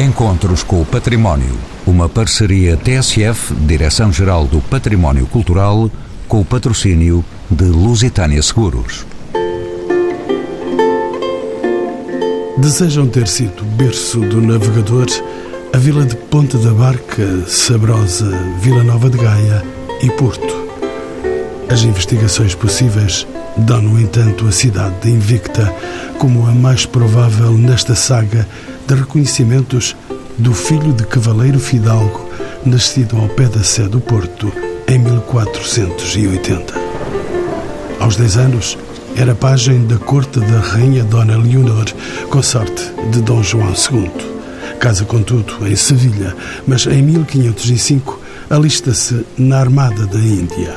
Encontros com o Património. Uma parceria TSF, Direção-Geral do Património Cultural, com o patrocínio de Lusitânia Seguros. Desejam ter sido berço do navegador a vila de Ponta da Barca, Sabrosa, Vila Nova de Gaia e Porto. As investigações possíveis dão, no entanto, a cidade de Invicta como a mais provável nesta saga de reconhecimentos do filho de cavaleiro fidalgo nascido ao pé da Sé do Porto em 1480. Aos 10 anos, era pajem da corte da rainha Dona Leonor, consorte de Dom João II. Casa, contudo, em Sevilha, mas em 1505 alista-se na Armada da Índia.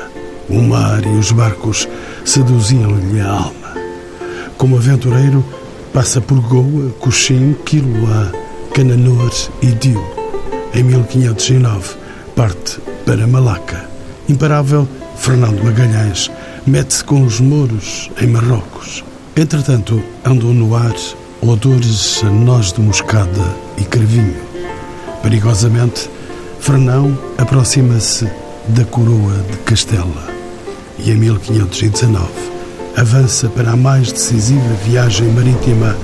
O mar e os barcos seduziam-lhe a alma. Como aventureiro, passa por Goa, Coxim, Quiloá, Cananor e Dio. Em 1509, parte para Malaca. Imparável, Fernando Magalhães mete-se com os mouros em Marrocos. Entretanto, andam no ar odores a noz de moscada e crevinho. Perigosamente, Fernão aproxima-se da coroa de Castela e em 1519 avança para a mais decisiva viagem marítima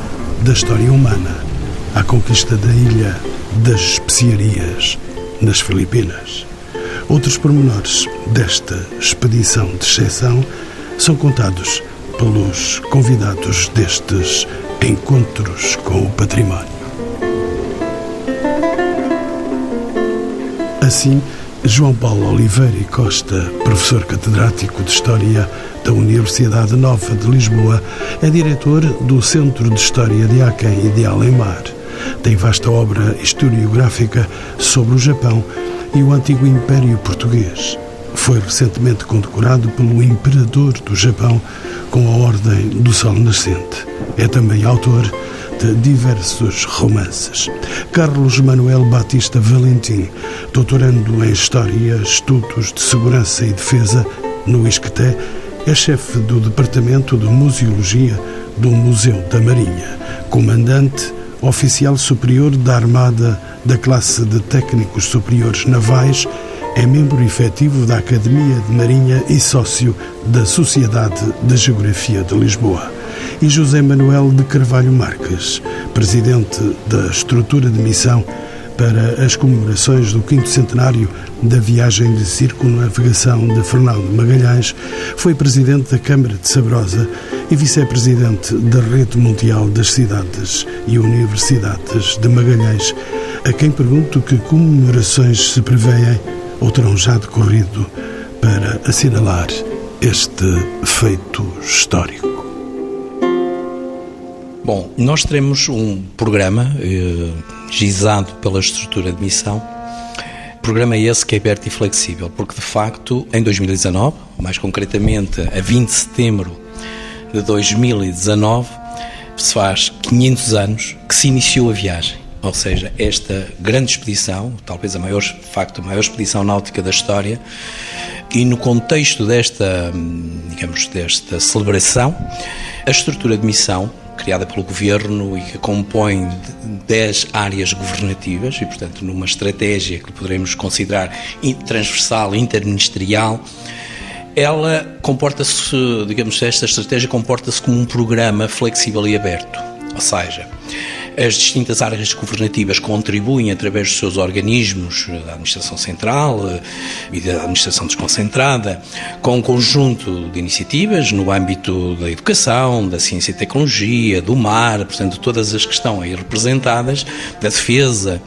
da história humana, à conquista da ilha das especiarias, nas Filipinas. Outros pormenores desta expedição de exceção são contados pelos convidados destes encontros com o património. Assim, João Paulo Oliveira e Costa, professor catedrático de História da Universidade Nova de Lisboa, é diretor do Centro de História de Aken e de Alemar. Tem vasta obra historiográfica sobre o Japão e o antigo Império Português. Foi recentemente condecorado pelo Imperador do Japão com a Ordem do Sol Nascente. É também autor de diversos romances. Carlos Manuel Batista Valentim, doutorando em História, Estudos de Segurança e Defesa no ISCTE, é chefe do Departamento de Museologia do Museu da Marinha, comandante oficial superior da Armada da classe de técnicos superiores navais, é membro efetivo da Academia de Marinha e sócio da Sociedade de Geografia de Lisboa. E José Manuel de Carvalho Marques, presidente da estrutura de missão para as comemorações do quinto centenário da viagem de circunnavegação de Fernando Magalhães, foi presidente da Câmara de Sabrosa e vice-presidente da Rede Mundial das Cidades e Universidades de Magalhães, a quem pergunto que comemorações se prevêem ou terão já decorrido para assinalar este feito histórico. Bom, nós teremos um programa eh, gizado pela estrutura de missão. Programa esse que é aberto e flexível, porque de facto em 2019, mais concretamente a 20 de setembro de 2019, se faz 500 anos que se iniciou a viagem. Ou seja, esta grande expedição, talvez a maior, de facto, a maior expedição náutica da história, e no contexto desta, digamos, desta celebração, a estrutura de missão criada pelo governo e que compõe 10 áreas governativas e, portanto, numa estratégia que poderemos considerar transversal, interministerial, ela comporta-se, digamos, esta estratégia comporta-se como um programa flexível e aberto. Ou seja, as distintas áreas governativas contribuem através dos seus organismos, da Administração Central eh, e da Administração Desconcentrada, com um conjunto de iniciativas no âmbito da educação, da ciência e tecnologia, do mar, portanto, todas as que estão aí representadas, da defesa.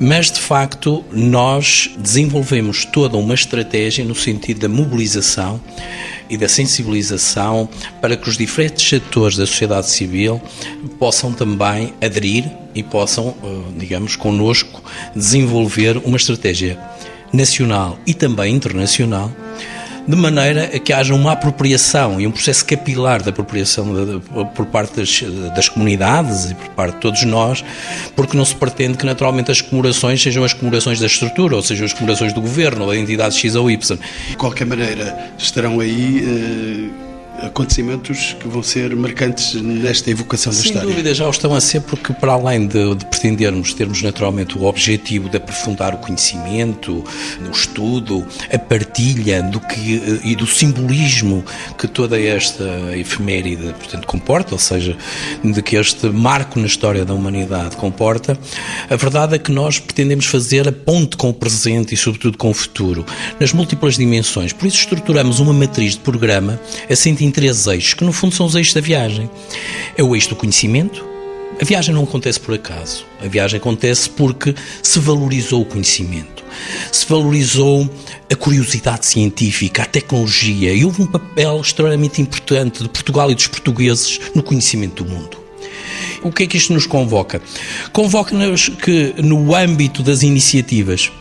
Mas, de facto, nós desenvolvemos toda uma estratégia no sentido da mobilização e da sensibilização para que os diferentes setores da sociedade civil possam também aderir e possam, eh, digamos, conosco desenvolver uma estratégia nacional e também internacional de maneira a que haja uma apropriação e um processo capilar de apropriação por parte das, das, comunidades e por parte de todos nós, porque não se pretende que naturalmente as comemorações sejam as comemorações da estrutura, ou sejam as comemorações do governo, ou da entidade X ou Y. De qualquer maneira, estarão aí. Eh acontecimentos que vão ser marcantes nesta evocação da Sem história. Sem dúvida, já o estão a ser, porque para além de, de, pretendermos termos naturalmente o objetivo de aprofundar o conhecimento, o estudo, a partilha do que, eh, e do simbolismo que toda esta efeméride portanto, comporta, ou seja, de que este marco na história da humanidade comporta, a verdade é que nós pretendemos fazer a ponte com o presente e, sobretudo, com o futuro, nas múltiplas dimensões. Por isso, estruturamos uma matriz de programa assente em três eixos, que no fundo são os eixos da viagem. É o eixo do conhecimento. A viagem não acontece por acaso. A viagem acontece porque se valorizou o conhecimento, se valorizou a curiosidade científica, a tecnologia e houve um papel extremamente importante de Portugal e dos portugueses no conhecimento do mundo. O que é que isto nos convoca? Convoca-nos que, no âmbito das iniciativas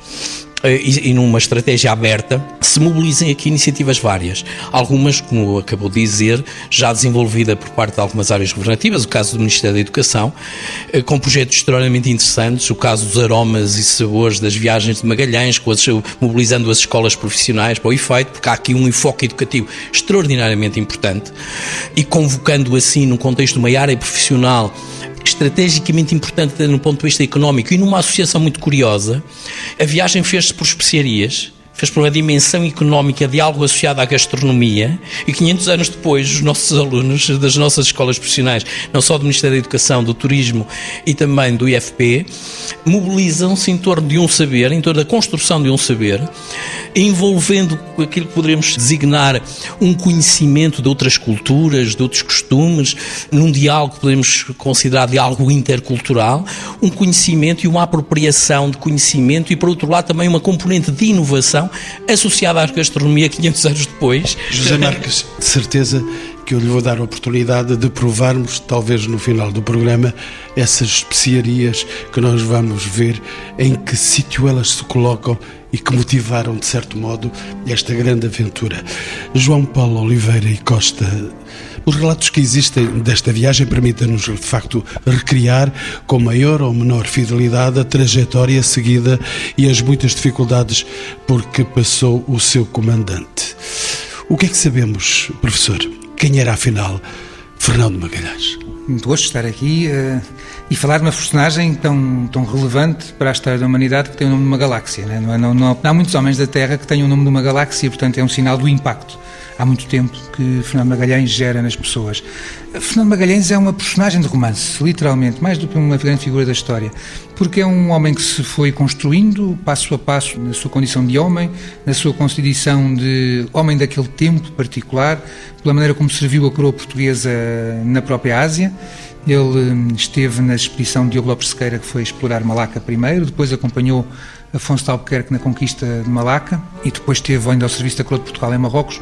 e, e numa estratégia aberta, se mobilizem aqui iniciativas várias. Algumas, como acabou de dizer, já desenvolvida por parte de algumas áreas governativas, o caso do Ministério da Educação, eh, com projetos extremamente interessantes, o caso dos aromas e sabores das viagens de Magalhães, mobilizando as escolas profissionais para o efeito, porque há aqui um enfoque educativo extraordinariamente importante e convocando assim, num contexto de uma área profissional estrategicamente importante no ponto de vista económico e numa associação muito curiosa, a viagem fez-se por especiarias fez por uma dimensão económica de algo associado à gastronomia e 500 anos depois os nossos alunos das nossas escolas profissionais, não só do Ministério da Educação, do Turismo e também do IFP, mobilizam-se em torno de um saber, em torno da construção de um saber, envolvendo aquilo que poderíamos designar um conhecimento de outras culturas, de outros costumes, num diálogo que podemos considerar de algo intercultural, um conhecimento e uma apropriação de conhecimento e, por outro lado, também uma componente de inovação associada à gastronomia 500 anos depois. José Marques, de certeza que eu lhe vou dar a oportunidade de provarmos, talvez no final do programa, essas especiarias que nós vamos ver em que sítio elas se colocam e que motivaram, de certo modo, esta grande aventura. João Paulo Oliveira e Costa, os relatos que existem desta viagem permitem-nos, de facto, recriar com maior ou menor fidelidade a trajetória seguida e as muitas dificuldades por que passou o seu comandante. O que é que sabemos, professor? Quem era, afinal, Fernando Magalhães? Muito gosto de estar aqui uh, e falar de uma personagem tão, tão relevante para a história da humanidade que tem o nome de uma galáxia. Né? Não, não, não, não, há muitos homens da Terra que tenham o nome de uma galáxia, portanto é um sinal do impacto há muito tempo que Fernando Magalhães gera nas pessoas. Fernando Magalhães é uma personagem de romance, literalmente, mais do que uma grande figura da história, porque é um homem que se foi construindo passo a passo na sua condição de homem, na sua constituição de homem daquele tempo particular, pela maneira como serviu a coroa portuguesa na própria Ásia. Ele hum, esteve na expedição de Diogo Lopes Sequeira, que foi explorar Malaca primeiro, depois acompanhou Afonso de Albuquerque na conquista de Malaca e depois esteve ainda ao serviço da coroa de Portugal em Marrocos.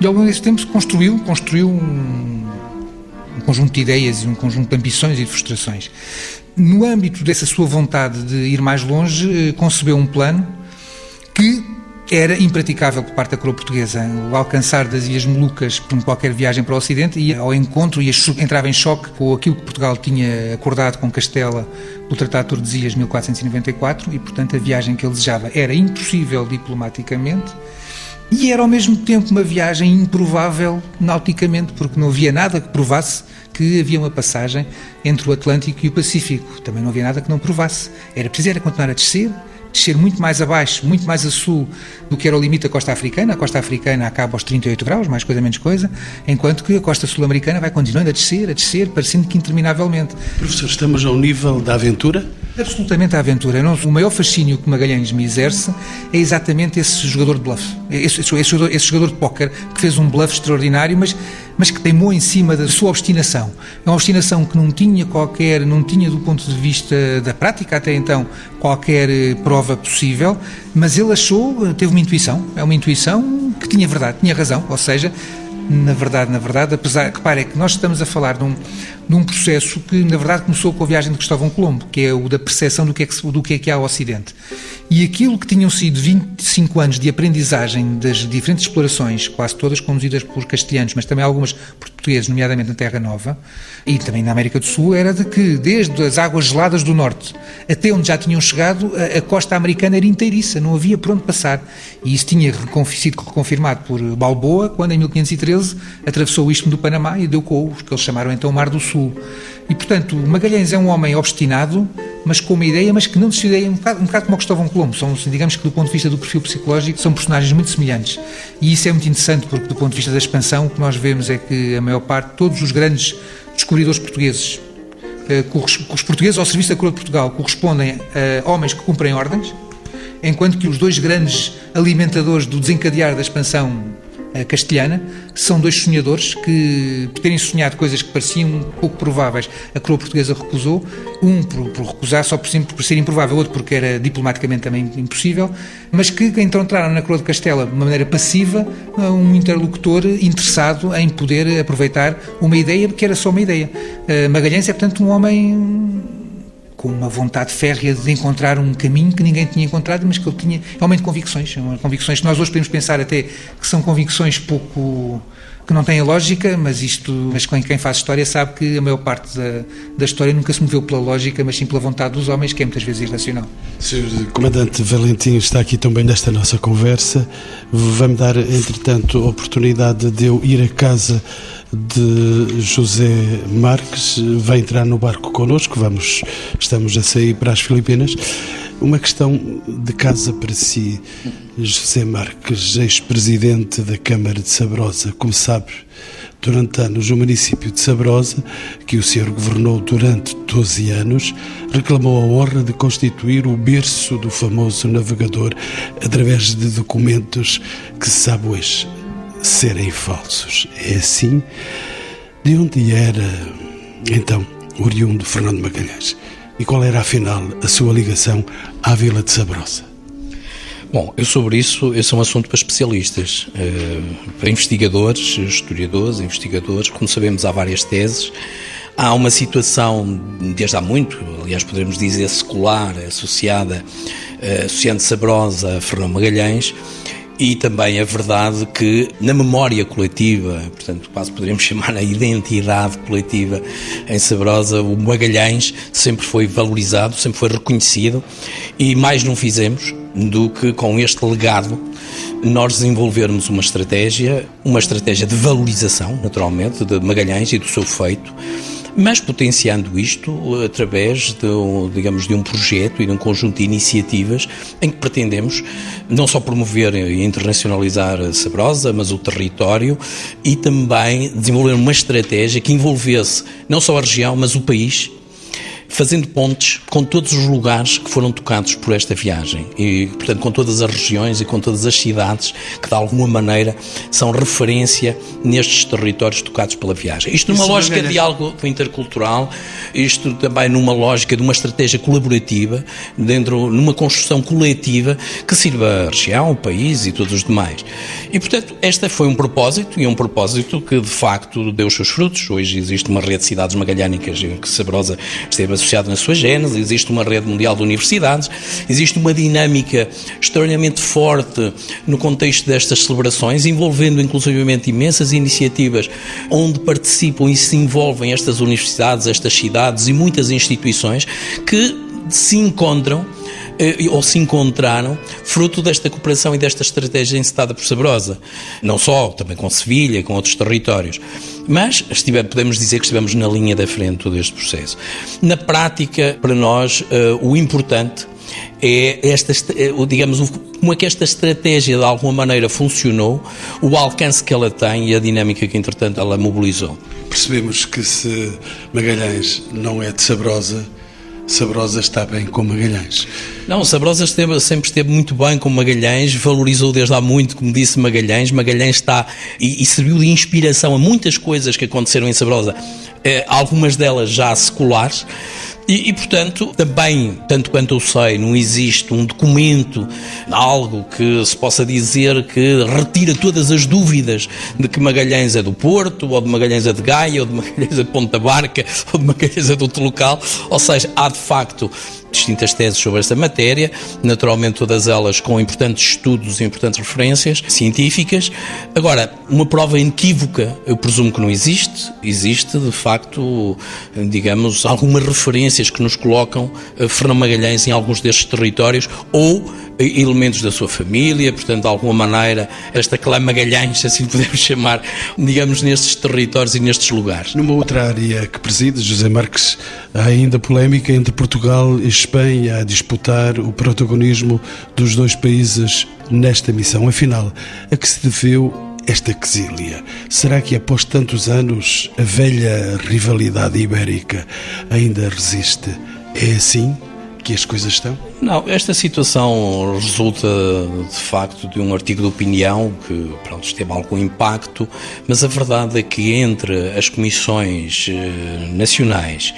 E ao longo desse tempo construiu, construiu um, um conjunto de ideias e um conjunto de ambições e de frustrações. No âmbito dessa sua vontade de ir mais longe, eh, concebeu um plano que era impraticável por parte da coroa portuguesa. O alcançar das Ilhas Molucas, como qualquer viagem para o Ocidente, ia ao encontro e entrava em choque com aquilo que Portugal tinha acordado com Castela pelo Tratado de Tordesilhas de 1494 e, portanto, a viagem que ele desejava era impossível diplomaticamente e era ao mesmo tempo uma viagem improvável nauticamente, porque não havia nada que provasse que havia uma passagem entre o Atlântico e o Pacífico. Também não havia nada que não provasse. Era preciso era continuar a descer, descer muito mais abaixo, muito mais a sul do que era o limite da costa africana. A costa africana acaba aos 38 graus, mais coisa menos coisa, enquanto que a costa sul-americana vai continuando a descer, a descer, parecendo que interminavelmente. Professor, estamos ao nível da aventura? Absolutamente a aventura. O maior fascínio que Magalhães me exerce é exatamente esse jogador de bluff. Esse, esse, esse, jogador, esse jogador de póquer que fez um bluff extraordinário, mas, mas que teimou em cima da sua obstinação. É uma obstinação que não tinha qualquer, não tinha do ponto de vista da prática até então, qualquer eh, prova possível, mas ele achou, eh, teve uma intuição, é uma intuição que tinha verdade, tinha razão, ou seja, na verdade, na verdade, apesar que, é que nós estamos a falar de um, num processo que, na verdade, começou com a viagem de Cristóvão Colombo, que é o da percepção do que é que, do que, é que há ao Ocidente. E aquilo que tinham sido 25 anos de aprendizagem das diferentes explorações, quase todas conduzidas por castelhanos, mas também algumas por portugueses, nomeadamente na Terra Nova, e também na América do Sul, era de que, desde as águas geladas do Norte até onde já tinham chegado, a, a costa americana era inteiriça, não havia por onde passar. E isso tinha sido reconfirmado por Balboa, quando em 1513 atravessou o Istmo do Panamá e deu com o que eles chamaram então o Mar do Sul. E, portanto, Magalhães é um homem obstinado, mas com uma ideia, mas que não decide, um bocado, um bocado como o Cristóvão Colombo. São, digamos que, do ponto de vista do perfil psicológico, são personagens muito semelhantes. E isso é muito interessante, porque, do ponto de vista da expansão, o que nós vemos é que a maior parte, todos os grandes descobridores portugueses, eh, os portugueses ao serviço da coroa de Portugal, correspondem a homens que cumprem ordens, enquanto que os dois grandes alimentadores do desencadear da expansão castelhana, são dois sonhadores que, por terem sonhado coisas que pareciam pouco prováveis, a coroa portuguesa recusou, um por, por recusar só por, por, ser improvável, outro porque era diplomaticamente também impossível, mas que encontraram na coroa de Castela, de uma maneira passiva, um interlocutor interessado em poder aproveitar uma ideia que era só uma ideia. Eh, Magalhães é, portanto, um homem com uma vontade férrea de encontrar um caminho que ninguém tinha encontrado, mas que ele tinha realmente convicções, convicções que nós hoje podemos pensar até que são convicções pouco que não têm lógica, mas isto, mas quem faz história sabe que a maior parte da, da história nunca se moveu pela lógica, mas sim pela vontade dos homens, que é muitas vezes irracional. Sr. Comandante Valentim está aqui também nesta nossa conversa. Vai-me dar, entretanto, a oportunidade de eu ir a casa de José Marques vai entrar no barco connosco. Vamos, estamos a sair para as Filipinas. Uma questão de casa para si, José Marques, ex-presidente da Câmara de Sabrosa, como sabe, durante anos o município de Sabrosa, que o senhor governou durante 12 anos, reclamou a honra de constituir o berço do famoso navegador através de documentos que se sabe hoje serem falsos. É assim? De onde era, então, oriundo Fernando Magalhães? E qual era, afinal, a sua ligação à Vila de Sabrosa? Bom, eu sobre isso, esse é um assunto para especialistas, eh, para investigadores, historiadores, investigadores, como sabemos há várias teses, há uma situação, desde há muito, aliás podemos dizer secular, associada, eh, associando Sabrosa a Fernando Magalhães, e também a verdade que na memória coletiva, portanto quase poderíamos chamar a identidade coletiva em Sabrosa, o Magalhães sempre foi valorizado, sempre foi reconhecido e mais não fizemos do que com este legado nós desenvolvermos uma estratégia, uma estratégia de valorização, naturalmente, de Magalhães e do seu feito, mas potenciando isto através de, digamos, de um projeto e de um conjunto de iniciativas em que pretendemos não só promover e internacionalizar a Sabrosa, mas o território e também desenvolver uma estratégia que envolvesse não só a região, mas o país fazendo pontes com todos os lugares que foram tocados por esta viagem e, portanto, com todas as regiões e com todas as cidades que, de alguma maneira, são referência nestes territórios tocados pela viagem. Isto numa Isso lógica de algo intercultural, isto também numa lógica de uma estratégia colaborativa, dentro, numa construção coletiva que sirva a região, o país e todos os demais. E, portanto, este foi um propósito e um propósito que, de facto, deu os seus frutos. Hoje existe uma rede de cidades magalhânicas que Sabrosa esteve associado na sua gênese, existe uma rede mundial de universidades, existe uma dinâmica extraordinariamente forte no contexto destas celebrações, envolvendo inclusivamente imensas iniciativas onde participam e se envolvem estas universidades, estas cidades e muitas instituições que se encontram ou se encontraram fruto desta cooperação e desta estratégia encetada por Sabrosa. Não só, também com Sevilha, com outros territórios. Mas podemos dizer que estivemos na linha da frente deste processo. Na prática, para nós, uh, o importante é esta, eh, digamos, como é que esta estratégia de alguma maneira funcionou, o alcance que ela tem e a dinâmica que, entretanto, ela mobilizou. Percebemos que se Magalhães não é de Sabrosa, Sabrosa está bem com Magalhães. Não, Sabrosa esteve, sempre esteve muito bem com Magalhães, valorizou desde há muito, como disse Magalhães. Magalhães está e, e serviu de inspiração a muitas coisas que aconteceram em Sabrosa, algumas delas já seculares, E, e, portanto, também, tanto quanto eu sei, não existe um documento, algo que se possa dizer que retira todas as dúvidas de que Magalhães é do Porto, ou de Magalhães é de Gaia, ou de Magalhães é de Ponta Barca, ou de Magalhães é de outro local. Ou seja, há de facto distintas teses sobre esta matéria, naturalmente todas elas com importantes estudos e importantes referências científicas. Agora, uma prova inequívoca, eu presumo que não existe. Existe, de facto, digamos, algumas referências que nos colocam eh, Fernão Magalhães em alguns destes territórios ou elementos da sua família, portanto, de alguma maneira, esta clã Magalhães, assim podemos chamar, digamos, nestes territórios e nestes lugares. Numa outra área que preside, José Marques, há ainda polémica entre Portugal e Espanha a disputar o protagonismo dos dois países nesta missão. Afinal, a que se deveu esta quesília? Será que após tantos anos a velha rivalidade ibérica ainda resiste? É assim que as coisas estão? Não, esta situação resulta de facto de um artigo de opinião que pronto, teve algum impacto, mas a verdade é que entre as comissões eh, nacionais,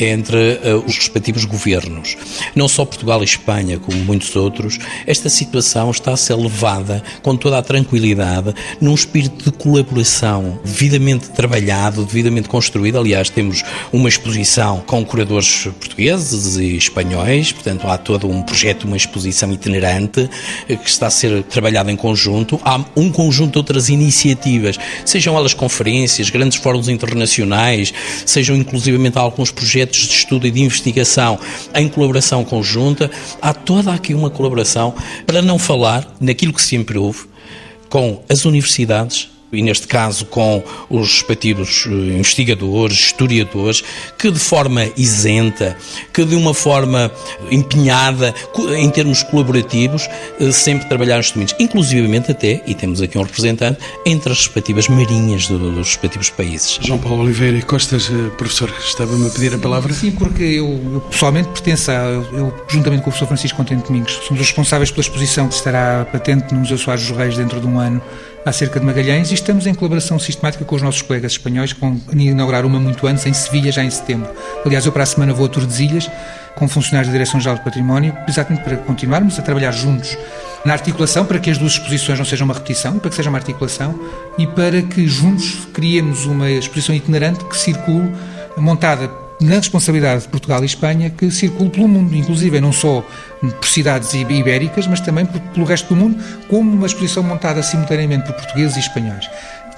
entre eh, os respectivos governos, não só Portugal e Espanha, como muitos outros, esta situação está a ser levada com toda a tranquilidade, num espírito de colaboração devidamente trabalhado, devidamente construído. Aliás, temos uma exposição com curadores portugueses e espanhóis, portanto, há toda um projeto, uma exposição itinerante eh, que está a ser trabalhado em conjunto. Há um conjunto de outras iniciativas, sejam elas conferências, grandes fóruns internacionais, sejam inclusivamente alguns projetos de estudo e de investigação em colaboração conjunta. Há toda aqui uma colaboração, para não falar naquilo que sempre houve, com as universidades, e neste caso com os respectivos eh, investigadores, historiadores, que de forma isenta, que de uma forma empenhada, em termos colaborativos, eh, sempre trabalharam estes domínios, inclusivamente até, e temos aqui um representante, entre as respectivas marinhas dos respectivos países. João Paulo Oliveira e Costas, eh, professor, estava-me a pedir a palavra? Sim, porque eu, pessoalmente pertenço a, eu, juntamente com o professor Francisco Contente Domingos, somos responsáveis pela exposição que estará patente no Museu Soares dos Reis dentro de um ano acerca de Magalhães e estamos em colaboração sistemática com os nossos colegas espanhóis, que inaugurar uma muito antes, em Sevilha, já em setembro. Aliás, eu para a semana vou a Tordesilhas com funcionários da Direção-Geral do Património, exatamente para continuarmos a trabalhar juntos na articulação, para que as duas exposições não sejam uma repetição, para que seja uma articulação e para que juntos criemos uma exposição itinerante que circule, montada na responsabilidade de Portugal e Espanha, que circule pelo mundo, inclusive não só por cidades ibéricas, mas também pelo resto do mundo, como uma exposição montada simultaneamente por portugueses e espanhóis.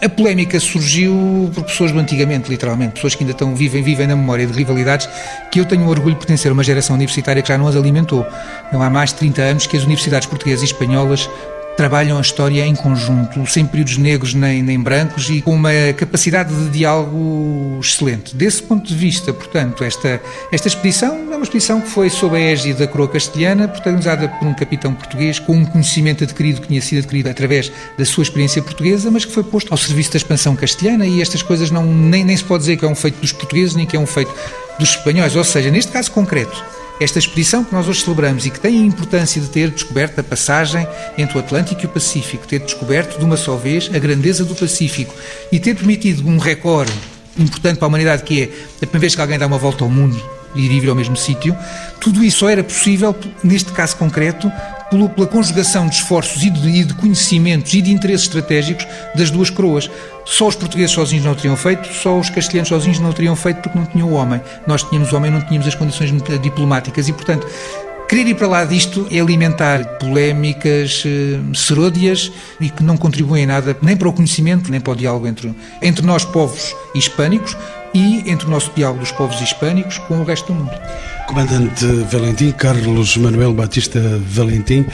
A polémica surgiu por pessoas do antigamente, literalmente, pessoas que ainda estão, vivem, vivem na memória de rivalidades, que eu tenho o orgulho de pertencer a uma geração universitária que já não as alimentou. Não há mais de 30 anos que as universidades portuguesas e espanholas trabalham a história em conjunto, sem períodos negros nem, nem brancos e com uma capacidade de diálogo excelente. Desse ponto de vista, portanto, esta, esta expedição é uma expedição que foi sob a égide da coroa castelhana, protagonizada por um capitão português com um conhecimento adquirido que tinha sido adquirido através da sua experiência portuguesa, mas que foi posto ao serviço da expansão castelhana e estas coisas não, nem, nem se pode dizer que é um feito dos portugueses nem que é um feito dos espanhóis. Ou seja, neste caso concreto, esta expedição que nós hoje celebramos e que tem a importância de ter descoberto a passagem entre o Atlântico e o Pacífico, ter descoberto de uma só vez a grandeza do Pacífico e ter permitido um recorde importante para a humanidade, que é a primeira vez que alguém dá uma volta ao mundo e ir ao mesmo sítio, tudo isso só era possível, neste caso concreto, pela conjugação de esforços e de, e de, conhecimentos e de interesses estratégicos das duas coroas. Só os portugueses sozinhos não o teriam feito, só os castelhanos sozinhos não o teriam feito porque não tinham o homem. Nós tínhamos o homem, não tínhamos as condições diplomáticas e, portanto, Querer ir para lá disto é alimentar polémicas eh, seródias e que não contribuem nada nem para o conhecimento, nem para o diálogo entre, entre nós, povos hispânicos, e entre o nosso diálogo dos povos hispânicos com o resto do mundo. Comandante Valentim, Carlos Manuel Batista Valentim,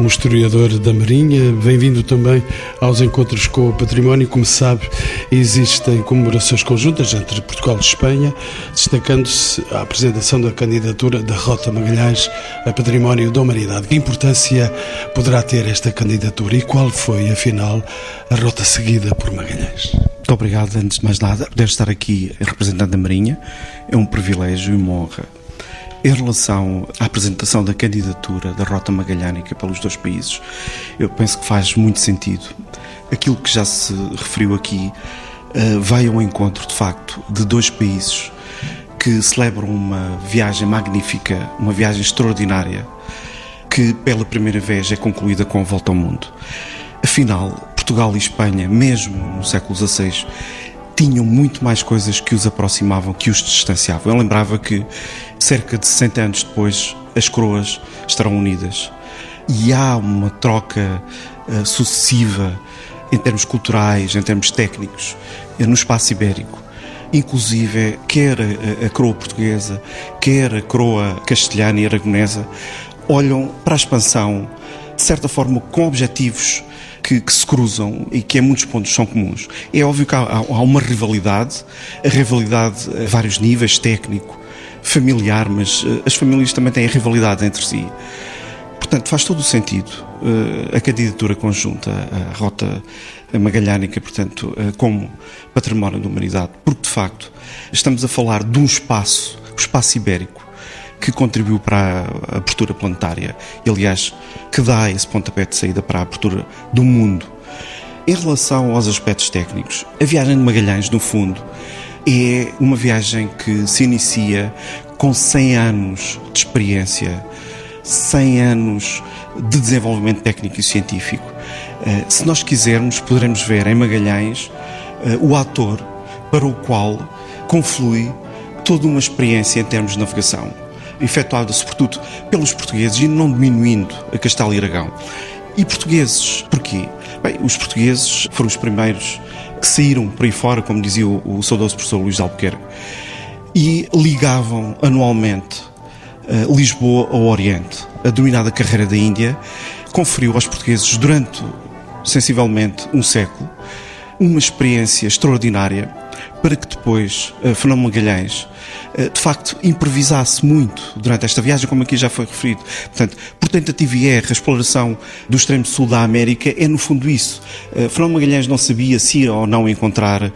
um historiador da Marinha, bem-vindo também aos encontros com o património. Como sabe, existem comemorações conjuntas entre Portugal e Espanha, destacando-se a apresentação da candidatura da Rota Magalhães a Património da Humanidade. Que importância poderá ter esta candidatura e qual foi, afinal, a rota seguida por Magalhães? Muito obrigado, antes de mais nada, poder estar aqui representando a Marinha. É um privilégio e uma honra. Em relação à apresentação da candidatura da Rota Magalhânica pelos dois países, eu penso que faz muito sentido. Aquilo que já se referiu aqui uh, vai ao encontro, de facto, de dois países que celebram uma viagem magnífica, uma viagem extraordinária, que pela primeira vez é concluída com a volta ao mundo. Afinal, Portugal e Espanha, mesmo no século XVI, tinham muito mais coisas que os aproximavam, que os distanciavam. Eu lembrava que cerca de 60 anos depois as coroas estarão unidas e há uma troca uh, sucessiva em termos culturais, em termos técnicos, uh, no espaço ibérico. Inclusive, quer a, a coroa portuguesa, quer a coroa castelhana e aragonesa, olham para a expansão, de certa forma, com objetivos que, que, se cruzam e que em muitos pontos são comuns. É óbvio que há, há uma rivalidade, a rivalidade a vários níveis, técnico, familiar, mas uh, as famílias também têm rivalidade entre si. Portanto, faz todo o sentido uh, a candidatura conjunta à Rota Magalhânica, portanto, uh, como património da humanidade, porque de facto estamos a falar de um espaço, o espaço ibérico, que contribuiu para a abertura planetária e, aliás, que dá esse pontapé de saída para a abertura do mundo. Em relação aos aspectos técnicos, a viagem de Magalhães, no fundo, é uma viagem que se inicia com 100 anos de experiência, 100 anos de desenvolvimento técnico e científico. Eh, se nós quisermos, poderemos ver em Magalhães eh, o ator para o qual conflui toda uma experiência em termos de navegação efetuada sobretudo pelos portugueses e não diminuindo a Castelo e Aragão. E portugueses, porquê? Bem, os portugueses foram os primeiros que saíram por aí fora, como dizia o, o saudoso professor Luís Albuquerque, e ligavam anualmente uh, Lisboa ao Oriente. A denominada carreira da Índia conferiu aos portugueses, durante sensivelmente um século, uma experiência extraordinária para que depois uh, Fernão Magalhães eh, de facto improvisasse muito durante esta viagem, como aqui já foi referido. Portanto, por tentativa e erro, a exploração do extremo sul da América é no fundo isso. Eh, Fernando Magalhães não sabia se ia ou não encontrar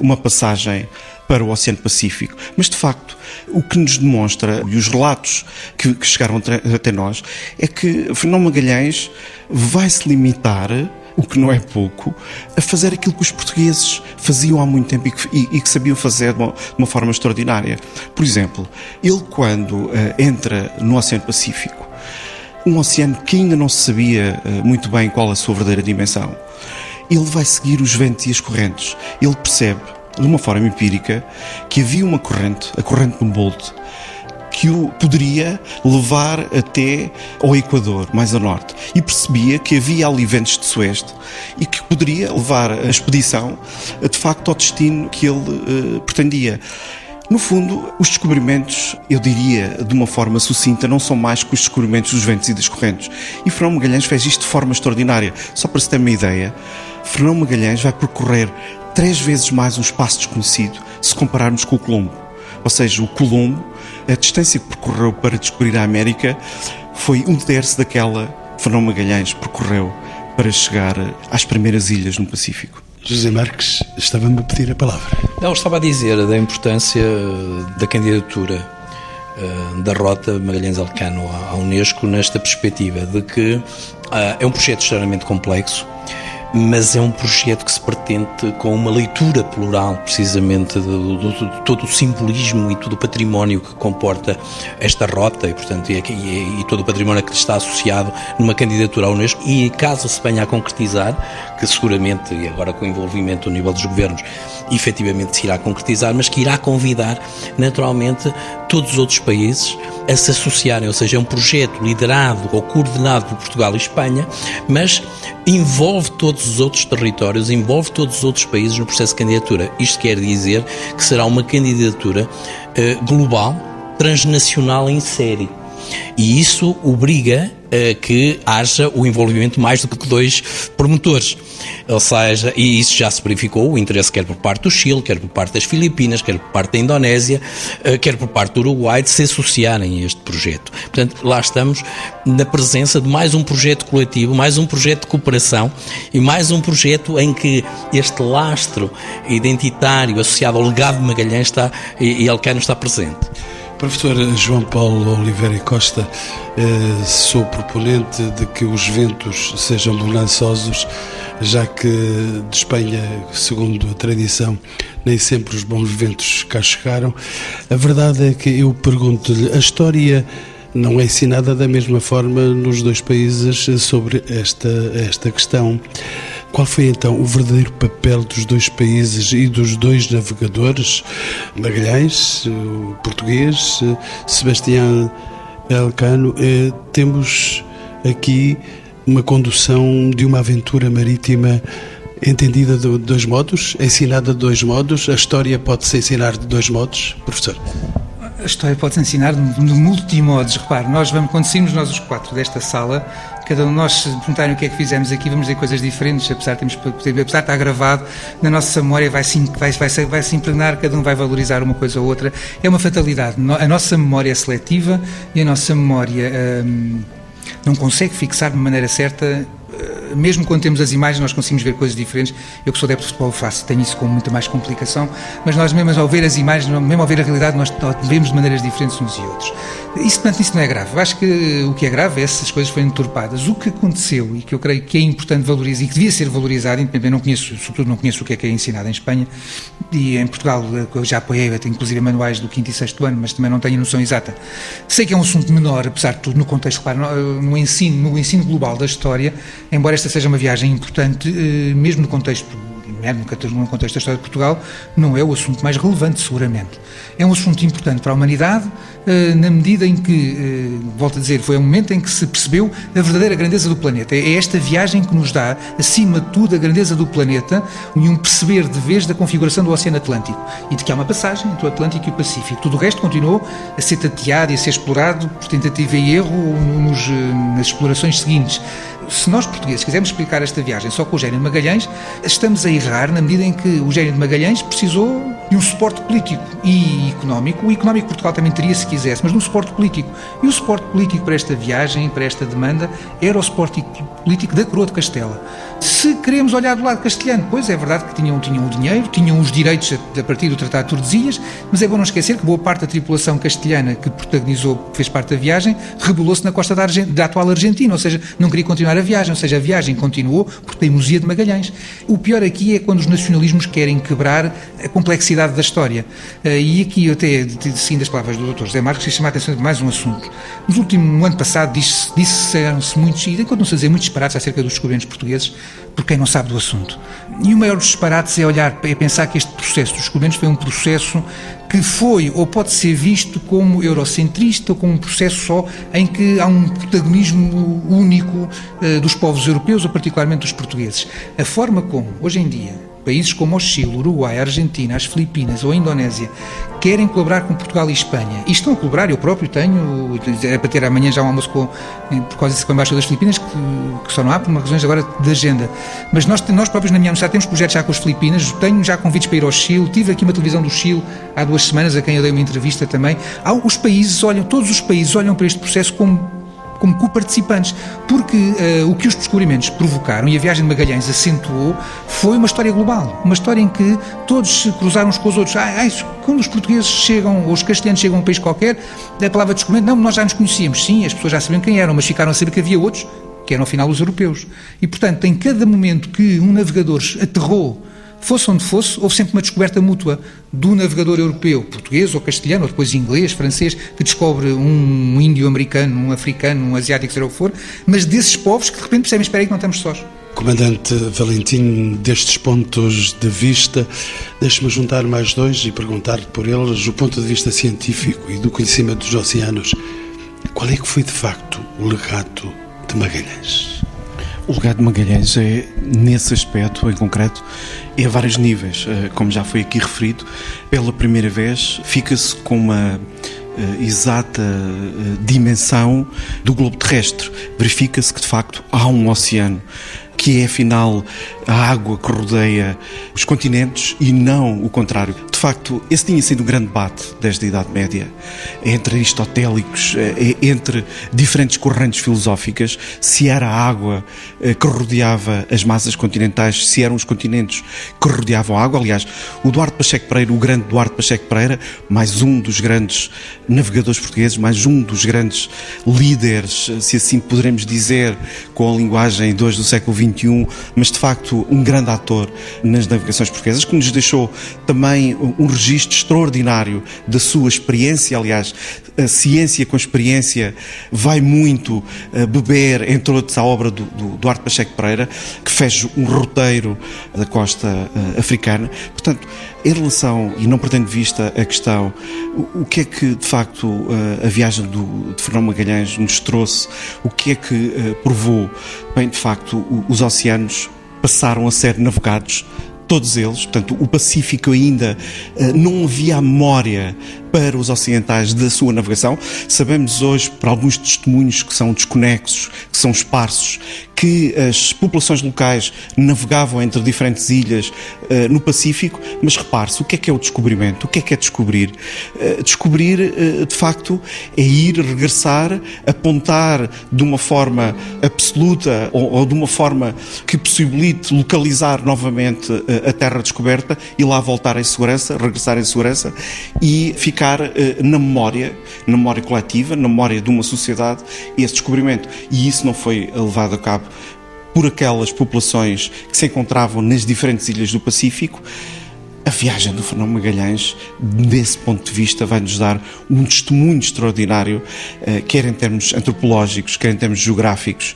uma passagem para o Oceano Pacífico. Mas, de facto, o que nos demonstra, e os relatos que, que chegaram até nós, é que Fernão Magalhães vai se limitar o que não é pouco, a fazer aquilo que os portugueses faziam há muito tempo e que, e, e que sabiam fazer de uma, de uma, forma extraordinária. Por exemplo, ele quando uh, entra no Oceano Pacífico, um oceano que ainda não se sabia uh, muito bem qual a sua verdadeira dimensão, ele vai seguir os ventos e as correntes. Ele percebe, de uma forma empírica, que havia uma corrente, a corrente do Bolt, que o poderia levar até ao Equador, mais a norte. E percebia que havia ali ventos de sueste e que poderia levar a expedição de facto ao destino que ele uh, pretendia. No fundo, os descobrimentos, eu diria de uma forma sucinta, não são mais que os descobrimentos dos ventos e das correntes. E Fernão Magalhães fez isto de forma extraordinária. Só para se ter uma ideia, Fernão Magalhães vai percorrer três vezes mais um espaço desconhecido se compararmos com o Colombo. Ou seja, o Colombo a distância que percorreu para descobrir a América foi um terço daquela que Fernão Magalhães percorreu para chegar às primeiras ilhas no Pacífico. José Marques, estava-me a pedir a palavra. Não, estava a dizer da importância da candidatura uh, da Rota Magalhães-Alcano à Unesco nesta perspectiva de que uh, é um projeto extremamente complexo, mas é um projeto que se pretende com uma leitura plural, precisamente, de, de, de, todo o simbolismo e todo o património que comporta esta rota e, portanto, e, e, e, todo o património que está associado numa candidatura à Unesco. E caso se venha a concretizar, que seguramente, e agora com o envolvimento do nível dos governos, efetivamente se irá concretizar, mas que irá convidar, naturalmente, todos os outros países a se associarem, ou seja, é um projeto liderado ou coordenado por Portugal e Espanha, mas envolve todos os outros territórios, envolve todos os outros países no processo de candidatura. Isto quer dizer que será uma candidatura uh, global, transnacional em série. E isso obriga a que haja o envolvimento mais do que dois promotores. Ou seja, e isso já se verificou, o interesse quer por parte do Chile, quer por parte das Filipinas, quer por parte da Indonésia, eh, quer por parte do Uruguai, de se associarem a este projeto. Portanto, lá estamos na presença de mais um projeto coletivo, mais um projeto de cooperação e mais um projeto em que este lastro identitário associado ao legado de Magalhães está, e Alcano está presente. Professor João Paulo Oliveira Costa, eh, sou proponente de que os ventos sejam bonançosos, já que de Espanha, segundo a tradição, nem sempre os bons ventos cá chegaram. A verdade é que eu pergunto-lhe, a história não é ensinada da mesma forma nos dois países sobre esta, esta questão. Qual foi então o verdadeiro papel dos dois países e dos dois navegadores, Magalhães, o português, Sebastião Elcano? Eh, temos aqui uma condução de uma aventura marítima entendida de dois modos, ensinada de dois modos. A história pode se ensinar de dois modos, professor? A história pode-se ensinar de multimodos. Repare, nós vamos, quando saímos nós os quatro desta sala, cada um de nós, se perguntarem o que é que fizemos aqui, vamos dizer coisas diferentes, apesar de, termos, apesar de estar gravado, na nossa memória vai se, vai, vai, vai se impregnar, cada um vai valorizar uma coisa ou outra. É uma fatalidade. A nossa memória é seletiva e a nossa memória hum, não consegue fixar de maneira certa mesmo quando temos as imagens, nós conseguimos ver coisas diferentes. Eu que sou adepto de futebol faço, tenho isso com muita mais complicação, mas nós mesmo ao ver as imagens, mesmo ao ver a realidade, nós vemos de maneiras diferentes uns e outros. Isso, portanto, isso não é grave. Eu acho que o que é grave é essas coisas foram entorpadas. O que aconteceu e que eu creio que é importante valorizar e que devia ser valorizado, independente, não conheço, sobretudo não conheço o que é que é ensinado em Espanha e em Portugal eu já apoiei, inclusive manuais do 5 e 6 ano, mas também não tenho noção exata. Sei que é um assunto menor, apesar de tudo, no contexto, claro, no ensino, no ensino global da história, embora esta seja uma viagem importante, eh, mesmo no contexto no contexto da história de Portugal, não é o assunto mais relevante, seguramente. É um assunto importante para a humanidade, eh, na medida em que, eh, volto a dizer, foi um momento em que se percebeu a verdadeira grandeza do planeta. É esta viagem que nos dá, acima de tudo, a grandeza do planeta e um perceber de vez da configuração do Oceano Atlântico e de que há uma passagem entre o Atlântico e o Pacífico. Tudo o resto continuou a ser tateado e a ser explorado por tentativa e erro nos, nas explorações seguintes se nós portugueses quisermos explicar esta viagem só com o Gênio Magalhães, estamos a errar na medida em que o Gênio de Magalhães precisou de um suporte político e económico. O económico Portugal também teria se quisesse, mas de um suporte político. E o suporte político para esta viagem, para esta demanda, era o suporte político da Coroa de Castela. Se queremos olhar do lado castelhano, pois é verdade que tinham, tinham o dinheiro, tinham os direitos a, a partir do Tratado de Tordesilhas, mas é bom não esquecer que boa parte da tripulação castelhana que protagonizou, fez parte da viagem, rebelou-se na costa da, da atual Argentina, ou seja, não queria continuar a viagem, ou seja, a viagem continuou por teimosia de Magalhães. O pior aqui é quando os nacionalismos querem quebrar a complexidade da história. Eh, e aqui, até, seguindo as palavras do Dr. José Marcos, quis chamar a atenção de mais um assunto. No último ano passado, disseram-se muitos, e enquanto não dizer muitos disparates acerca dos descobrimentos portugueses, por quem não sabe do assunto. E o maior dos disparates é olhar, é pensar que este processo dos descobrimentos foi um processo que foi ou pode ser visto como eurocentrista ou como um processo só em que há um protagonismo único uh, dos povos europeus, ou particularmente dos portugueses. A forma como, hoje em dia, Países como o Chile, Uruguai, Argentina, as Filipinas ou a Indonésia querem colaborar com Portugal e Espanha. E estão a colaborar, eu próprio tenho, é para ter amanhã já um almoço com, por causa disso com a Embaixada das Filipinas, que, que, só não há por uma razões agora de agenda. Mas nós, nós próprios na minha universidade temos projetos já com as Filipinas, tenho já convites para ir ao Chile, tive aqui uma televisão do Chile há duas semanas, a quem eu dei uma entrevista também. Há, os países olham, todos os países olham para este processo como como co-participantes, porque uh, o que os descobrimentos provocaram e a viagem de Magalhães acentuou foi uma história global, uma história em que todos se cruzaram uns com os outros. Ah, ah, quando os portugueses chegam, ou os castelhanos chegam a um país qualquer, a palavra descobrimento, não, nós já nos conhecíamos, sim, as pessoas já sabiam quem eram, mas ficaram a saber que havia outros que eram afinal os europeus. E portanto, em cada momento que um navegador aterrou fosse onde fosse, houve sempre uma descoberta mútua do navegador europeu, português ou castelhano, ou depois inglês, francês, que descobre um índio americano, um africano, um asiático, seja o que for, mas desses povos que de repente percebem, espera aí que não estamos sós. Comandante Valentim, destes pontos de vista, deixe-me juntar mais dois e perguntar por eles o ponto de vista científico e do conhecimento dos oceanos. Qual é que foi de facto o legado de Magalhães? O legado de Magalhães é, nesse aspecto em concreto, é a vários níveis. Eh, como já foi aqui referido, pela primeira vez fica-se com uma eh, exata eh, dimensão do globo terrestre. Verifica-se que, de facto, há um oceano. que é afinal a água que rodeia os continentes e não o contrário. De facto, esse tinha sido um grande debate desde a Idade Média, entre aristotélicos, eh, entre diferentes correntes filosóficas, se era a água eh, que rodeava as massas continentais, se eram os continentes que rodeavam a água. Aliás, o Duarte Pacheco Pereira, o grande Duarte Pacheco Pereira, mais um dos grandes navegadores portugueses, mais um dos grandes líderes, se assim poderemos dizer, com a linguagem de hoje do século XXI, mas de facto um grande ator nas navegações portuguesas, que nos deixou também um registro extraordinário da sua experiência. Aliás, a ciência com a experiência vai muito eh, beber, entre outros, à obra do, do Duarte Pacheco Pereira, que fez um roteiro da costa uh, africana. Portanto, em relação, e não perdendo de vista a questão, o, que é que de facto uh, a viagem do, de Fernão Magalhães nos trouxe, o que é que provou? Bem, de facto, os oceanos passaram a ser navegados todos eles, portanto, o Pacífico ainda não havia memória para os ocidentais da sua navegação. Sabemos hoje, por alguns testemunhos que são desconexos, que são esparsos, que as populações locais navegavam entre diferentes ilhas uh, no Pacífico, mas repare-se, o que é que é o descobrimento? O que é que é descobrir? Uh, descobrir, de facto, é ir, regressar, apontar de uma forma absoluta ou de uma forma que possibilite localizar novamente a terra descoberta e lá voltar em segurança, regressar em segurança e ficar uh, na memória, na memória coletiva, na memória de uma sociedade, esse descobrimento. E isso não foi levado a cabo por aquelas populações que se encontravam nas diferentes ilhas do Pacífico. A viagem do Fernão Magalhães, desse ponto de vista, vai-nos dar um testemunho extraordinário, uh, quer em termos antropológicos, quer em termos geográficos,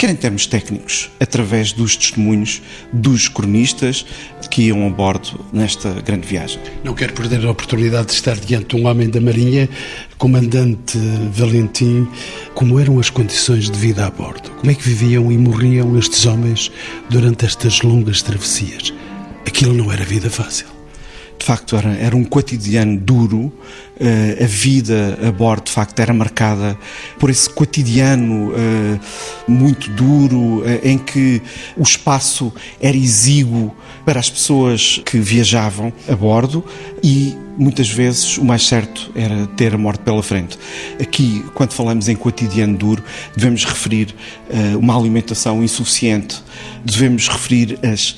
quer em termos técnicos, através dos testemunhos dos cronistas que iam a bordo nesta grande viagem. Não quero perder a oportunidade de estar diante de um homem da Marinha, comandante Valentim. Como eram as condições de vida a bordo? Como é que viviam e morriam estes homens durante estas longas travessias? Aquilo não era vida fácil de facto era, era um cotidiano duro, uh, a vida a bordo de facto era marcada por esse cotidiano uh, muito duro, uh, em que o espaço era exíguo para as pessoas que viajavam a bordo e muitas vezes o mais certo era ter a morte pela frente. Aqui, quando falamos em cotidiano duro, devemos referir uma alimentação insuficiente, devemos referir as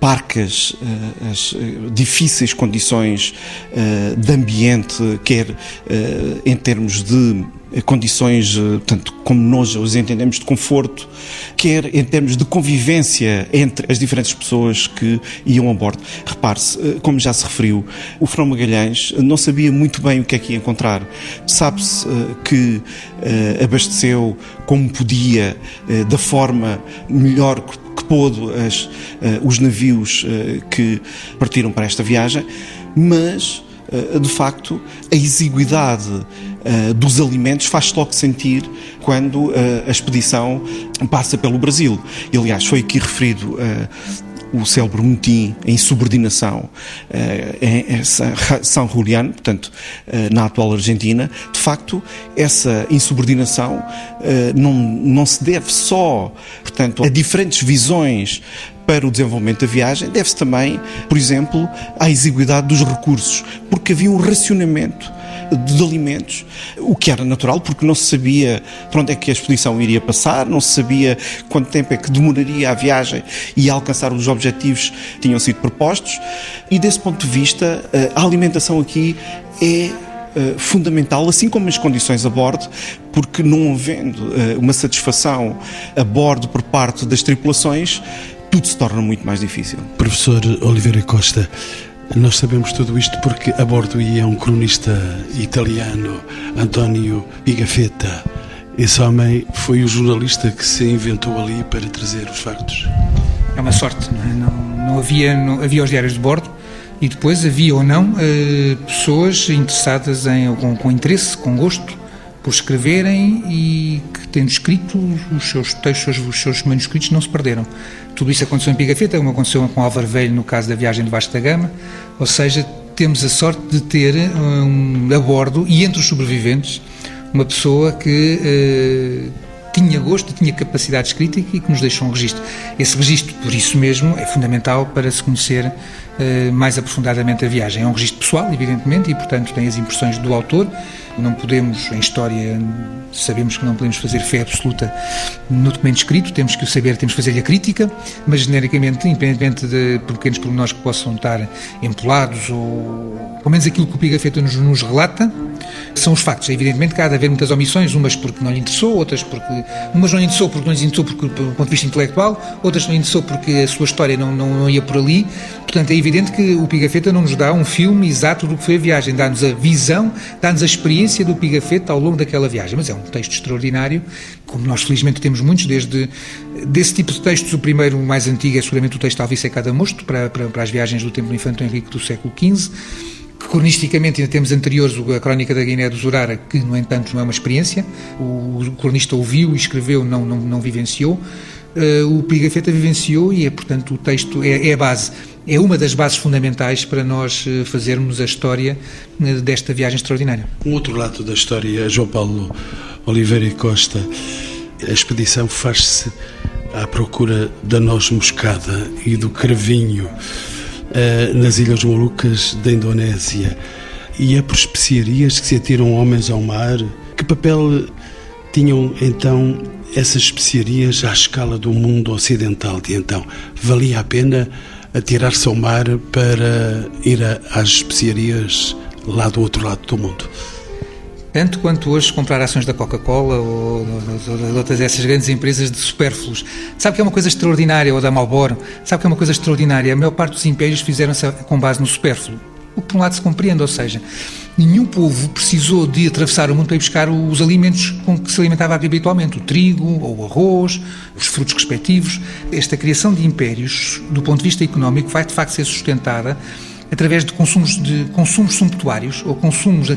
parcas, eh, as eh, difíceis condições eh, de ambiente, quer em termos de condições, tanto como nós os entendemos, de conforto, quer em termos de convivência entre as diferentes pessoas que iam a bordo. Repare-se, como já se referiu, o Frão Magalhães não sabia muito bem o que é que ia encontrar. Sabe-se que abasteceu como podia, da forma melhor que pôde as, uh, os navios uh, que partiram para esta viagem, mas uh, de facto a exiguidade dos alimentos faz-se logo sentir quando a expedição passa pelo Brasil. E, aliás, foi aqui referido o célebre motim em subordinação em São Julián, portanto, na atual Argentina, de facto, essa insubordinação não, não se deve só, portanto, a diferentes visões para o desenvolvimento da viagem, deve-se também, por exemplo, à exiguidade dos recursos, porque havia um racionamento de alimentos, o que era natural, porque não se sabia para onde é que a expedição iria passar, não se sabia quanto tempo é que demoraria a viagem e a alcançar os objetivos que tinham sido propostos. E desse ponto de vista, a alimentação aqui é eh, fundamental, assim como as condições a bordo, porque não havendo uh, uma satisfação a bordo por parte das tripulações, tudo se torna muito mais difícil. Professor Oliveira Costa, nós sabemos tudo isto porque a bordo ia um cronista italiano, António Pigafetta. Esse homem foi o jornalista que se inventou ali para trazer os factos. É uma sorte, não, é? não, não havia, não, havia os diários de bordo e depois havia ou não eh, pessoas interessadas em, com, com interesse, com gosto, por escreverem e que, tendo escrito, os seus textos, os seus manuscritos não se perderam. Tudo isso aconteceu em Pigafetta, como aconteceu com Álvaro Velho no caso da viagem de Vasco da Gama, ou seja, temos a sorte de ter um, a bordo e entre os sobreviventes uma pessoa que uh, tinha gosto, tinha capacidade crítica e que nos deixou um registro. Esse registro, por isso mesmo, é fundamental para se conhecer eh, mais aprofundadamente a viagem. É um registro pessoal, evidentemente, e, portanto, tem as impressões do autor. Não podemos, em história, sabemos que não podemos fazer fé absoluta no documento escrito, temos que o saber, temos que fazer a crítica, mas genericamente, independentemente de pequenos pormenores que possam estar empolados ou, pelo menos aquilo que o Pigafetta nos, nos relata, são os factos. Evidentemente que há de haver muitas omissões, umas porque não lhe interessou, outras porque. Umas não lhe interessou porque não lhe interessou porque, do ponto de vista intelectual, outras não lhe interessou porque a sua história não, não, não ia por ali. Portanto, é evidente que o Pigafetta não nos dá um filme exato do que foi a viagem, dá-nos a visão, dá-nos a experiência do Pigafetta ao longo daquela viagem. Mas é um texto extraordinário, como nós felizmente temos muitos, desde desse tipo de textos. O primeiro, o mais antigo, é seguramente o texto Alvice Cada Mosto, para, para, para as viagens do Templo Infanto Henrique do século XV cronisticamente ainda temos anteriores a Crónica da Guiné do Zurara, que no entanto não é uma experiência, o cronista ouviu e escreveu, não, não, não vivenciou, uh, o Pigafetta vivenciou e é portanto o texto é, é, a base, é uma das bases fundamentais para nós eh, fazermos a história eh, desta viagem extraordinária. Um outro lado da história, João Paulo Oliveira e Costa, a expedição faz-se à procura da noz moscada e do cravinho eh, nas Ilhas Molucas da Indonésia. E é por especiarias que se atiram homens ao mar. Que papel tinham então essas especiarias à escala do mundo ocidental de então? Valia a pena atirar-se ao mar para ir às especiarias lá do outro lado do mundo? Tanto quanto hoje comprar ações da Coca-Cola ou de outras dessas grandes empresas de supérfluos. Sabe que é uma coisa extraordinária, ou da Marlboro, sabe que é uma coisa extraordinária. A maior parte dos impérios fizeram-se com base no supérfluo. O que por um lado se compreende, ou seja, nenhum povo precisou de atravessar o mundo para ir buscar os alimentos com que se alimentava habitualmente, o trigo ou o arroz, os frutos respectivos. Esta criação de impérios, do ponto de vista económico, vai de facto ser sustentada através de consumos, de consumos sumptuários ou consumos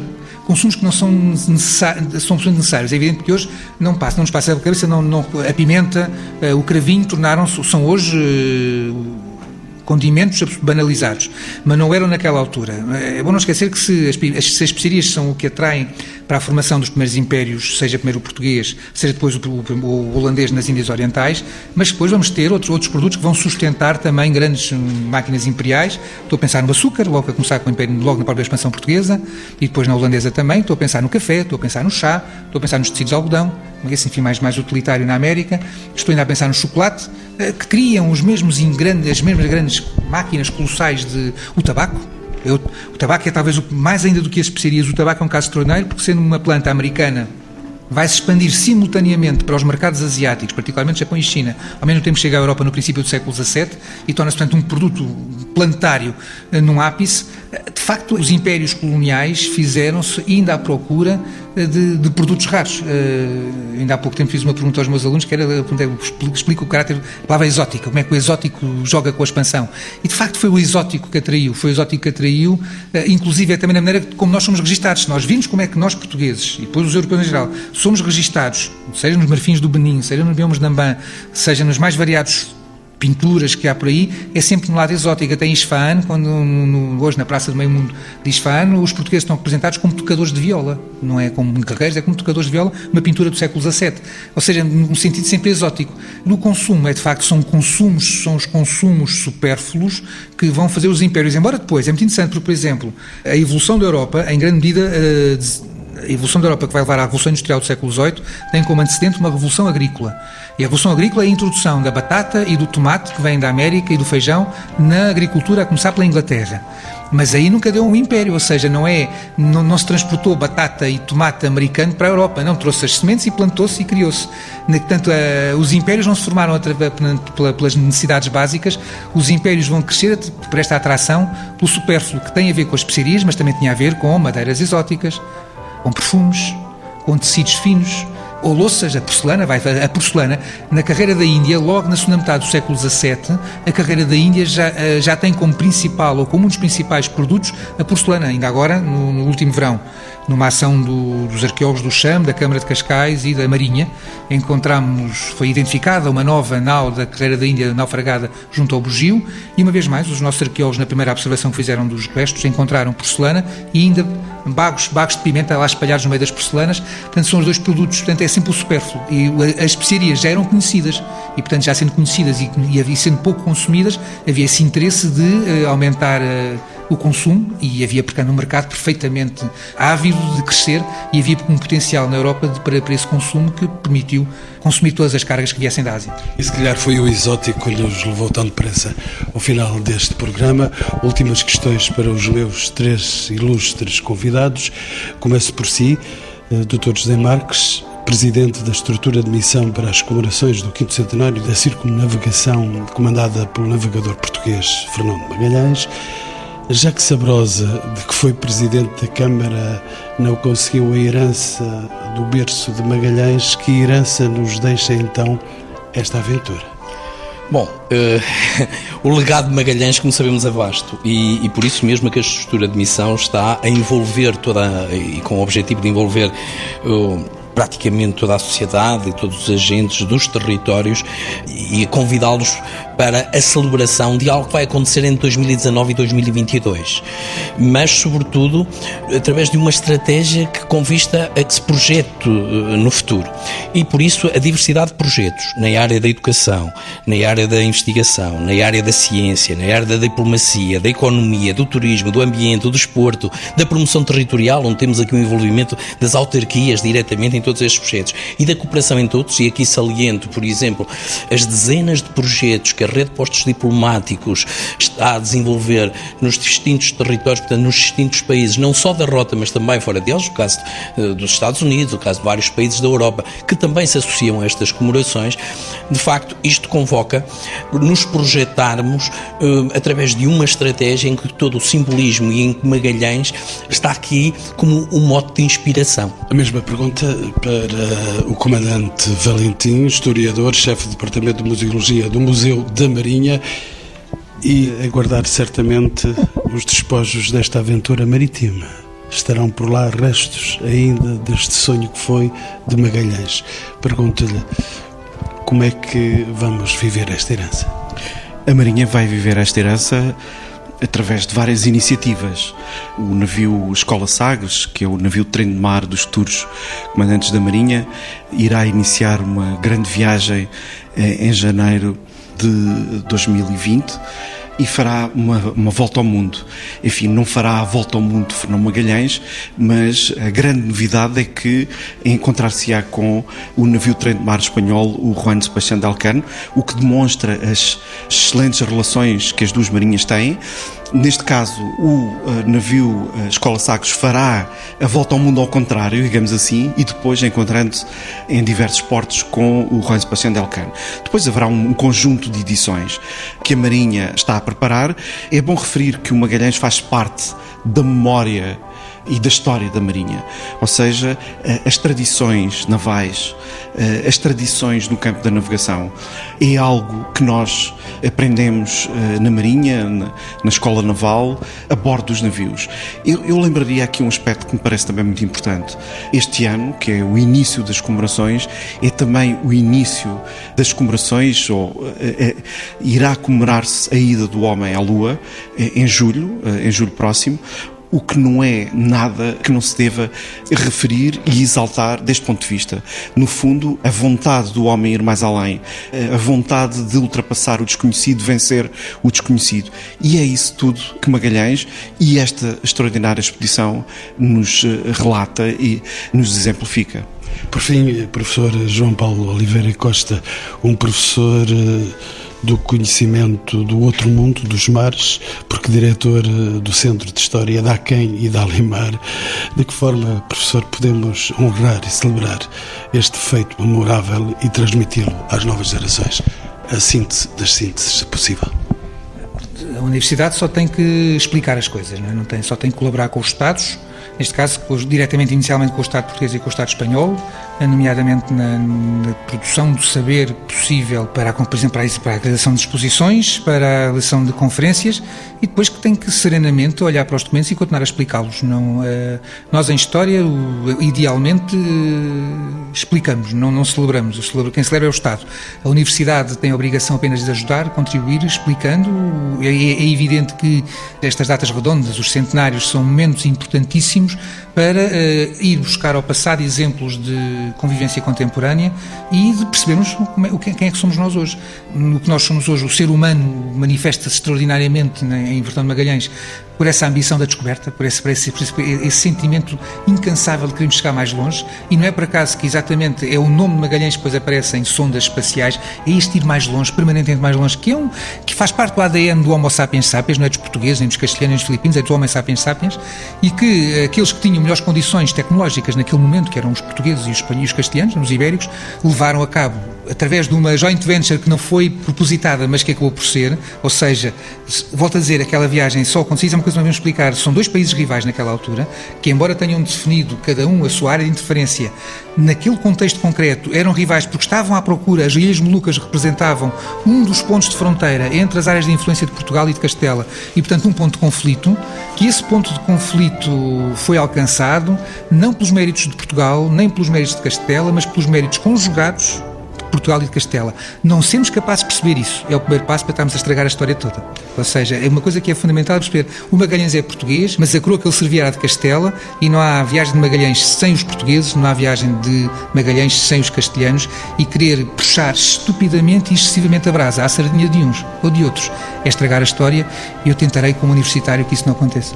consumos que não são, necessários, são necessários. É evidente que hoje não passa, não nos passa a cabeça, não, não, a pimenta, eh, o cravinho tornaram-se, são hoje eh, condimentos banalizados, mas não eram naquela altura. É bom não esquecer que se as, se as especiarias são o que atraem para a formação dos primeiros impérios, seja primeiro o português, seja depois o, o, o holandês nas Índias Orientais, mas depois vamos ter outros, outros produtos que vão sustentar também grandes hum, máquinas imperiais. Estou a pensar no açúcar, logo a começar com o império, logo na própria expansão portuguesa, e depois na holandesa também. Estou a pensar no café, estou a pensar no chá, estou a pensar nos tecidos de algodão, esse enfim mais, mais utilitário na América. Estou ainda a pensar no chocolate, eh, que criam os mesmos grandes, as mesmas grandes máquinas colossais de o tabaco. Eu, o tabaco é talvez mais ainda do que as especiarias. O tabaco é um caso extraordinário porque sendo uma planta americana vai se expandir simultaneamente para os mercados asiáticos, particularmente Japão e China, ao mesmo tempo chega à Europa no princípio do século XVII e torna-se, portanto, um produto planetário eh, num ápice. Eh, de facto, os impérios coloniais fizeram-se ainda à procura eh, de, de, produtos raros. Uh, ainda há pouco tempo fiz uma pergunta aos meus alunos que era explica o caráter da palavra exótica, como é que o exótico joga com a expansão. E de facto foi o exótico que atraiu, foi o exótico que atraiu, uh, inclusive é também na maneira como nós somos registados. Nós vimos como é que nós portugueses, e depois os europeus em geral, somos registados, seja nos marfins do Benin, seja nos biomas de Amban, seja nos mais variados pinturas que há por aí, é sempre no lado exótico. Até em Isfahan, quando no, hoje na Praça do Meio Mundo de Isfahan, os portugueses estão representados como tocadores de viola. Não é como guerreiros, é como tocadores de viola, uma pintura do século XVII. Ou seja, num sentido sempre exótico. No consumo, é de facto, são consumos, são os consumos supérfluos que vão fazer os impérios. Embora depois, é muito interessante, porque, por exemplo, a evolução da Europa, em grande medida, uh, a evolução da Europa que vai levar à Revolução Industrial do século XVIII tem como antecedente uma revolução agrícola. E a Revolução Agrícola é a introdução da batata e do tomate que vem da América e do feijão na agricultura, a começar pela Inglaterra. Mas aí nunca deu um império, ou seja, não é não, não se transportou batata e tomate americano para a Europa, não trouxe as sementes e plantou-se e criou-se. Portanto, uh, os impérios não se formaram pelas necessidades básicas, os impérios vão crescer por esta atração pelo supérfluo, que tem a ver com as especiarias, mas também tinha a ver com madeiras exóticas, com perfumes, com tecidos finos, ou louças, a porcelana, vai, a porcelana, na carreira da Índia, logo na segunda metade do século XVII, a carreira da Índia já, eh, já tem como principal, ou como um dos principais produtos, a porcelana, ainda agora, no, no último verão, numa ação do, dos arqueólogos do CHAM, da Câmara de Cascais e da Marinha, encontramos, foi identificada uma nova nau da carreira da Índia naufragada junto ao Bugio, e uma vez mais, os nossos arqueólogos, na primeira observação que fizeram dos restos, encontraram porcelana e ainda bagos, bagos de pimenta lá espalhados no meio das porcelanas. Portanto, são os dois produtos, portanto, é sempre o supérfluo. E as especiarias já eram conhecidas e, portanto, já sendo conhecidas e, e sendo pouco consumidas, havia esse interesse de uh, aumentar uh, o consumo e havia, portanto, um mercado perfeitamente ávido de crescer e havia um potencial na Europa de, para, para esse consumo que permitiu consumir todas as cargas que viessem da Ásia. E se calhar foi o exótico que nos levou tão depressa ao final deste programa. Últimas questões para os meus três ilustres convidados. Começo por si, eh, Dr. José Marques, presidente da estrutura de missão para as comemorações do quinto centenário da circunnavegação comandada pelo navegador português Fernando Magalhães. Jacques Sabrosa, de que foi presidente da Câmara, não conseguiu a herança do berço de Magalhães. Que herança nos deixa então esta aventura? Bom, uh, o legado de Magalhães, como sabemos, é vasto e, e, por isso mesmo que a estrutura de missão está a envolver toda, e com o objetivo de envolver uh, praticamente toda a sociedade e todos os agentes dos territórios e convidá-los para a celebração de algo que vai acontecer entre 2019 e 2022, mas sobretudo através de uma estratégia que convista a que se projete eh, no futuro. E por isso a diversidade de projetos na área da educação, na área da investigação, na área da ciência, na área da diplomacia, da economia, do turismo, do ambiente, do desporto, da promoção territorial, onde temos aqui o um envolvimento das autarquias diretamente em todos estes projetos e da cooperação entre outros, e aqui saliento, por exemplo, as dezenas de projetos que a rede de postos diplomáticos está a desenvolver nos distintos territórios, portanto, nos distintos países, não só da rota, mas também fora deles, o caso eh, dos Estados Unidos, o caso de vários países da Europa, que também se associam a estas comemorações, de facto, isto convoca nos projetarmos uh, através de uma estratégia em que todo o simbolismo e em que Magalhães está aqui como um mote de inspiração. A mesma pergunta para o comandante Valentim, historiador, chefe de departamento de museologia do Museu da Marinha e aguardar certamente os despojos desta aventura marítima. Estarão por lá restos ainda deste sonho que foi de Magalhães. Pergunto-lhe como é que vamos viver esta herança? A Marinha vai viver esta herança através de várias iniciativas. O navio Escola Sagres, que é o navio trem de mar dos futuros comandantes da Marinha, irá iniciar uma grande viagem eh, em janeiro de 2020 e fará uma, uma, volta ao mundo. Enfim, não fará a volta ao mundo de Fernão Magalhães, mas a grande novidade é que encontrar-se-á com o navio trem de mar espanhol, o Juan Sebastián de Alcano, o que demonstra as excelentes relações que as duas marinhas têm Neste caso, o uh, navio uh, Escola Sagres fará a volta ao mundo ao contrário, digamos assim, e depois encontrando-se em diversos portos com o Juan Sebastián del Cano. Depois haverá um, conjunto de edições que a Marinha está a preparar. É bom referir que o Magalhães faz parte da memória e da história da Marinha. Ou seja, eh, as tradições navais, eh, as tradições no campo da navegação, é algo que nós aprendemos eh, na Marinha, na Escola Naval, a bordo dos navios. Eu, eu lembraria aqui um aspecto que me parece também muito importante. Este ano, que é o início das comemorações, é também o início das comemorações, ou é, irá comemorar-se a ida do homem à Lua em julho, em julho próximo, o que não é nada que não se deva referir e exaltar deste ponto de vista. No fundo, a vontade do homem ir mais além, a vontade de ultrapassar o desconhecido, vencer o desconhecido. E é isso tudo que Magalhães e esta extraordinária expedição nos eh, relata e nos exemplifica. Por fim, professor João Paulo Oliveira Costa, um professor eh, do conhecimento do outro mundo, dos mares, porque diretor eh, do Centro de História da Aquém e da Alimar, de que forma, professor, podemos honrar e celebrar este feito memorável e transmiti-lo às novas gerações? A síntese das sínteses, se possível. A universidade só tem que explicar as coisas, não, é? não tem, só tem que colaborar com os Estados, neste caso diretamente inicialmente com o Estado português e com o Estado espanhol, nomeadamente na, na produção do saber possível para, por exemplo, para a realização de exposições, para a realização de conferências e depois que tem que serenamente olhar para os documentos e continuar a explicá-los. Não, uh, nós em História, idealmente, uh, explicamos, não, não celebramos. Quem celebra é o Estado. A Universidade tem a obrigação apenas de ajudar, contribuir, explicando. É, é evidente que estas datas redondas, os centenários, são momentos importantíssimos para uh, ir buscar ao passado exemplos de convivência contemporânea e de percebermos é, quem é que somos nós hoje. No que nós somos hoje, o ser humano manifesta-se extraordinariamente em Vertão de Magalhães por essa ambição da descoberta, por esse, por esse, por esse, por esse sentimento incansável de queremos chegar mais longe, e não é por acaso que exatamente é o nome de Magalhães que depois aparece em sondas espaciais, é este ir mais longe, permanentemente mais longe, que é um que faz parte do ADN do Homo sapiens sapiens, não é dos portugueses, nem dos castelhanos, nem dos filipinos, é do Homo sapiens sapiens, e que eh, aqueles que tinham melhores condições tecnológicas naquele momento, que eram os portugueses e os espanhóis, os castelhanos, os ibéricos, levaram a cabo através de uma joint venture que não foi propositada, mas que acabou por ser, ou seja, volto a dizer, aquela viagem só aconteceu, é uma coisa que nós vamos explicar, são dois países rivais naquela altura, que embora tenham definido cada um a sua área de interferência, naquele contexto concreto eram rivais porque estavam à procura, as Ilhas Molucas representavam um dos pontos de fronteira entre as áreas de influência de Portugal e de Castela, e portanto um ponto de conflito, que esse ponto de conflito foi alcançado não pelos méritos de Portugal, nem pelos méritos de Castela, mas pelos méritos conjugados Portugal e de Castela. Não sermos capazes de perceber isso é o primeiro passo para estarmos a estragar a história toda. Ou seja, é uma coisa que é fundamental perceber. O Magalhães é português, mas a coroa que ele servia era de Castela e não há viagem de Magalhães sem os portugueses, não há viagem de Magalhães sem os castelhanos e querer puxar estupidamente e excessivamente a brasa à sardinha de uns ou de outros é estragar a história e eu tentarei como universitário que isso não aconteça.